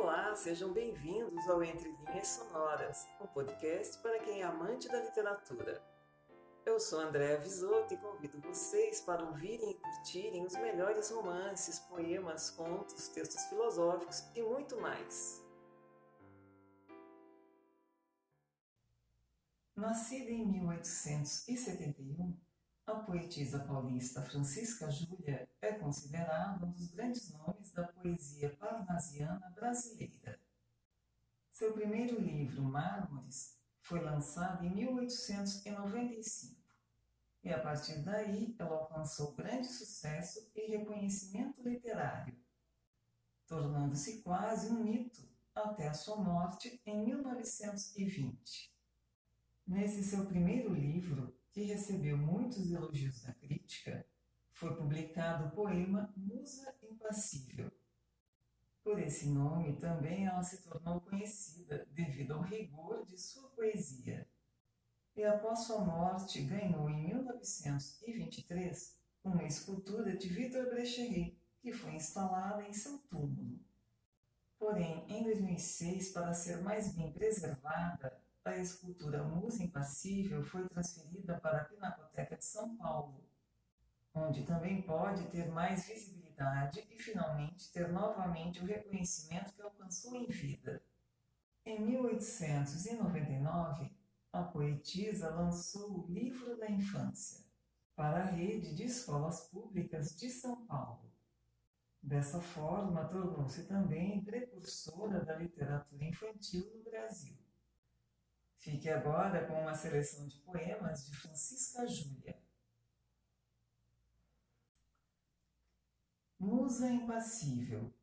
Olá, sejam bem-vindos ao Entre Linhas Sonoras, um podcast para quem é amante da literatura. Eu sou Andréa Visoto e convido vocês para ouvirem e curtirem os melhores romances, poemas, contos, textos filosóficos e muito mais. Nascida em 1871, a poetisa paulista Francisca Júlia é considerada um dos grandes nomes da poesia parnasiana brasileira. Seu primeiro livro, Mármores, foi lançado em 1895 e a partir daí ela alcançou grande sucesso e reconhecimento literário, tornando-se quase um mito até a sua morte em 1920. Nesse seu primeiro livro, que recebeu muitos elogios da crítica, foi publicado o poema Musa Impassível. Por esse nome também ela se tornou conhecida devido ao rigor de sua poesia. E após sua morte ganhou em 1923 uma escultura de Victor Brechery, que foi instalada em seu túmulo. Porém, em 2006, para ser mais bem preservada, a escultura Musa Impassível foi transferida para a Pinacoteca de São Paulo, onde também pode ter mais visibilidade e finalmente ter novamente o reconhecimento que alcançou em vida. Em 1899, a poetisa lançou o Livro da Infância para a rede de escolas públicas de São Paulo. Dessa forma, tornou-se também precursora da literatura infantil no Brasil. Fique agora com uma seleção de poemas de Francisca Júlia. Musa impassível.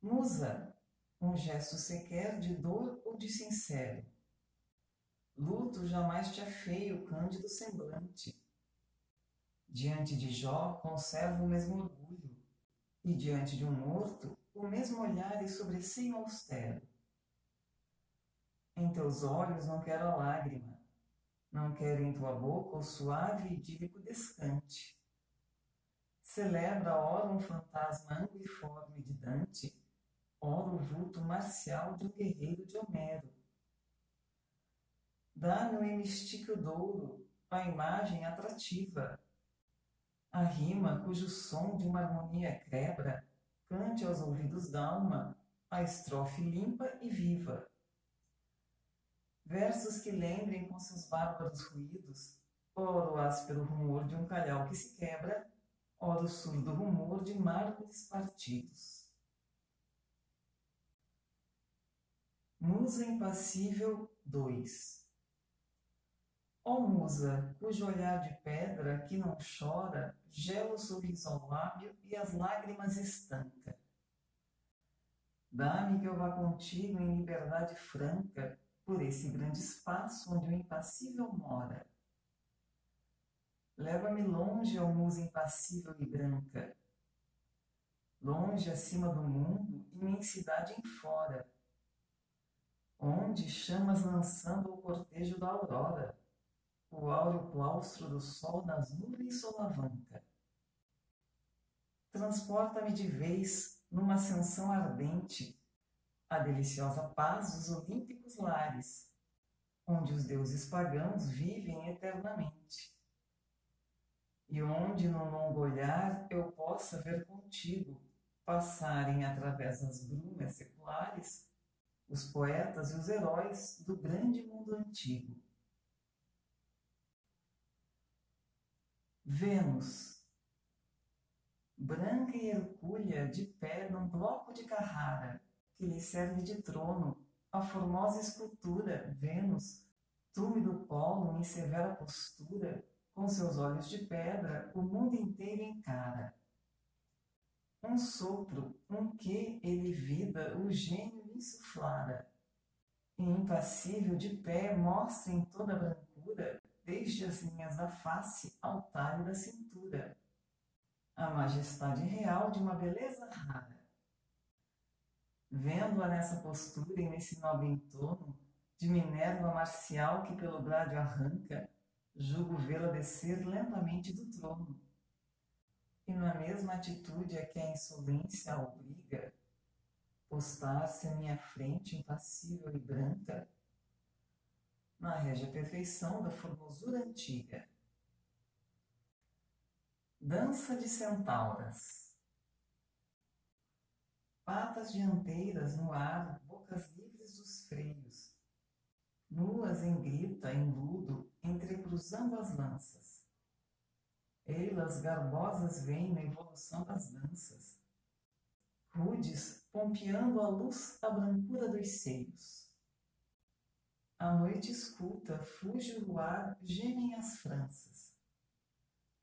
Musa, um gesto sequer de dor ou de sincero. Luto jamais te afeia o cândido semblante. Diante de Jó conserva o mesmo orgulho, e diante de um morto, o mesmo olhar e sobresseio austero. Em teus olhos não quero a lágrima, não quero em tua boca o suave e idílico descante. Celebra ora um fantasma anguiforme de Dante, ora o vulto marcial de um guerreiro de Homero. Dá-me o hemistíquio douro, a imagem atrativa, a rima cujo som de uma harmonia quebra, cante aos ouvidos d'alma a estrofe limpa e viva versos que lembrem com seus bárbaros ruídos, ora o áspero rumor de um calhau que se quebra, ora o surdo rumor de mármores partidos. Musa Impassível 2 Ó musa, cujo olhar de pedra que não chora, gela o sorriso ao lábio e as lágrimas estanca. Dá-me que eu vá contigo em liberdade franca, por esse grande espaço onde o impassível mora. Leva-me longe, ó musa impassível e branca, longe acima do mundo, imensidade em fora, onde chamas lançando o cortejo da aurora, o áureo claustro do sol nas nuvens solavanca. Transporta-me de vez numa ascensão ardente, a deliciosa paz dos olímpicos lares, onde os deuses pagãos vivem eternamente, e onde no longo olhar eu possa ver contigo passarem através das brumas seculares os poetas e os heróis do grande mundo antigo. Vênus, branca e hercúlea de pé num bloco de Carrara, que lhe serve de trono, a formosa escultura, Vênus, túmido polo em severa postura, com seus olhos de pedra, o mundo inteiro encara. Um sopro, um que ele vida, o gênio lhe insuflara. E impassível de pé, mostra em toda a brancura, desde as linhas da face ao talho da cintura, a majestade real de uma beleza rara Vendo-a nessa postura e nesse nobre entorno, de Minerva marcial que pelo grádio arranca, julgo vê-la descer lentamente do trono. E na mesma atitude a que a insolência a obriga, postar-se à minha frente impassível e branca, na régia perfeição da formosura antiga. Dança de centauras. Patas dianteiras no ar, bocas livres dos freios, nuas em grita, em ludo, entrecruzando as lanças. Eilas garbosas vêm na evolução das danças, rudes, pompeando a luz a brancura dos seios. A noite escuta, fuge o luar, gemem as franças.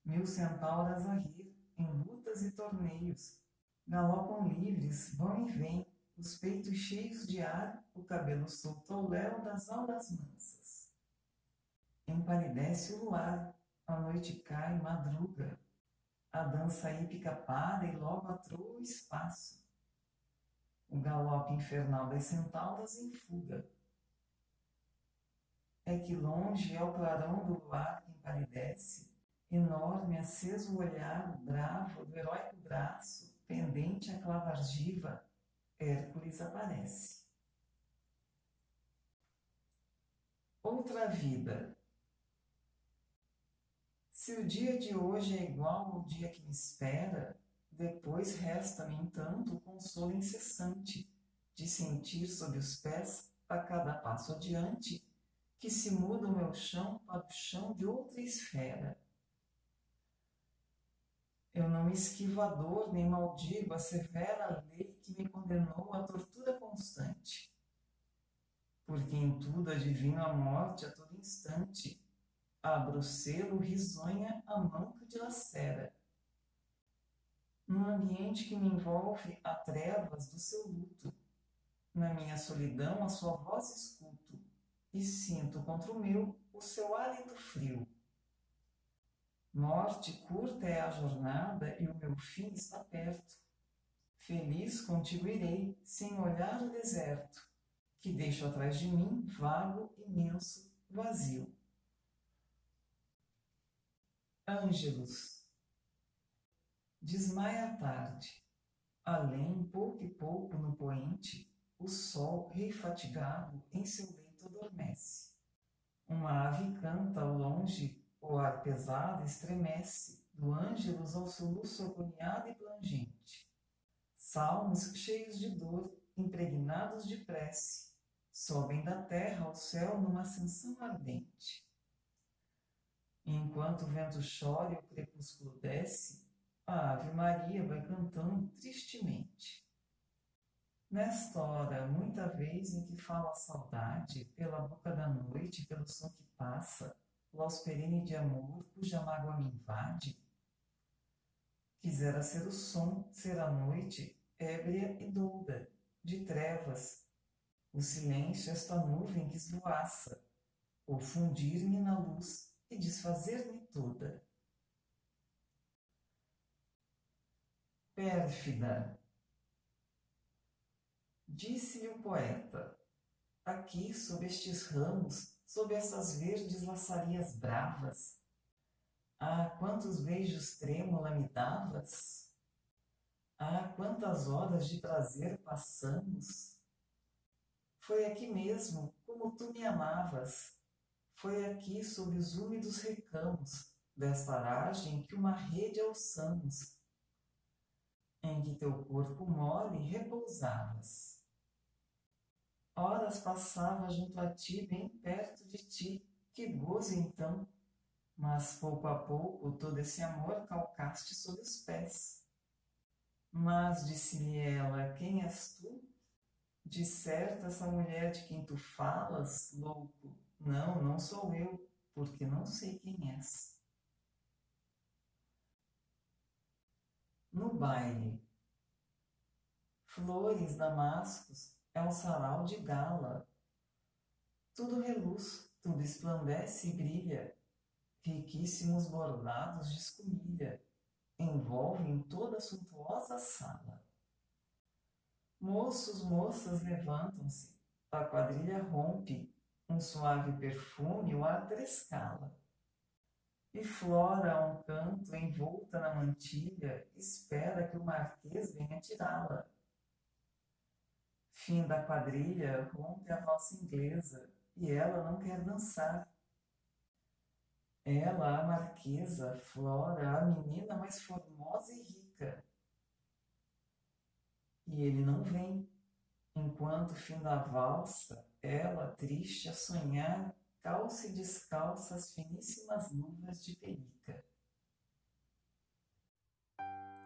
Mil centauras a rir, em lutas e torneios, galopam livres, vão e vêm, os peitos cheios de ar, o cabelo solto ao léu das auras mansas. Empalidece o luar, a noite cai, madruga, a dança hípica para e logo atroa o espaço. O galope infernal das centauras em fuga. É que longe é o clarão do luar que empalidece, enorme, aceso o olhar, bravo, do heróico braço, pendente a clava argiva, Hércules aparece. Outra vida. Se o dia de hoje é igual ao dia que me espera, depois resta-me, entanto, o consolo incessante de sentir sob os pés, a cada passo adiante, que se muda o meu chão para o chão de outra esfera. Não esquivo a dor nem maldigo a severa lei que me condenou à tortura constante. Porque em tudo adivino a morte a todo instante. Abro o selo, risonha a mão que dilacera num ambiente que me envolve a trevas do seu luto. Na minha solidão, a sua voz escuto e sinto contra o meu o seu hálito frio. Morte curta é a jornada e o meu fim está perto. Feliz contigo irei, sem olhar o deserto, que deixo atrás de mim vago, imenso, vazio. Ângelos Desmaia a tarde. Além, pouco e pouco no poente, o sol, rei fatigado, em seu leito adormece. Uma ave canta ao longe, o ar pesado estremece, do ângelus ao soluço agoniado e plangente. Salmos cheios de dor, impregnados de prece, sobem da terra ao céu numa ascensão ardente. Enquanto o vento chora e o crepúsculo desce, a Ave Maria vai cantando tristemente. Nesta hora, muita vez em que fala a saudade, pela boca da noite, pelo som que passa, los perene de amor, cuja mágoa me invade, quisera ser o som, ser a noite, ébria e douda, de trevas, o silêncio, esta nuvem que esvoaça, ou fundir-me na luz e desfazer-me toda. Pérfida. Disse-lhe o poeta: Aqui, sob estes ramos, sob essas verdes laçarias bravas, ah, quantos beijos trêmula me davas! Ah, quantas horas de prazer passamos! Foi aqui mesmo, como tu me amavas, foi aqui, sob os úmidos recamos desta aragem que uma rede alçamos em que teu corpo mole repousavas. Horas passava junto a ti, bem perto de ti, que gozo então, mas pouco a pouco todo esse amor calcaste sob os pés. Mas disse-lhe ela: Quem és tu? De certo, essa mulher de quem tu falas, louco, não, não sou eu, porque não sei quem és. no baile. Flores, damascos, é um sarau de gala. Tudo reluz, tudo esplandece e brilha. Riquíssimos bordados de escumilha envolvem toda a suntuosa sala. Moços, moças levantam-se, a quadrilha rompe, um suave perfume o ar trescala. E Flora, a um canto, envolta na mantilha, espera que o marquês venha tirá-la. Fim da quadrilha, rompe a valsa inglesa e ela não quer dançar. Ela, a marquesa, Flora, a menina mais formosa e rica. E ele não vem, enquanto fim da valsa, ela, triste a sonhar, calça e descalça as finíssimas luvas de penica.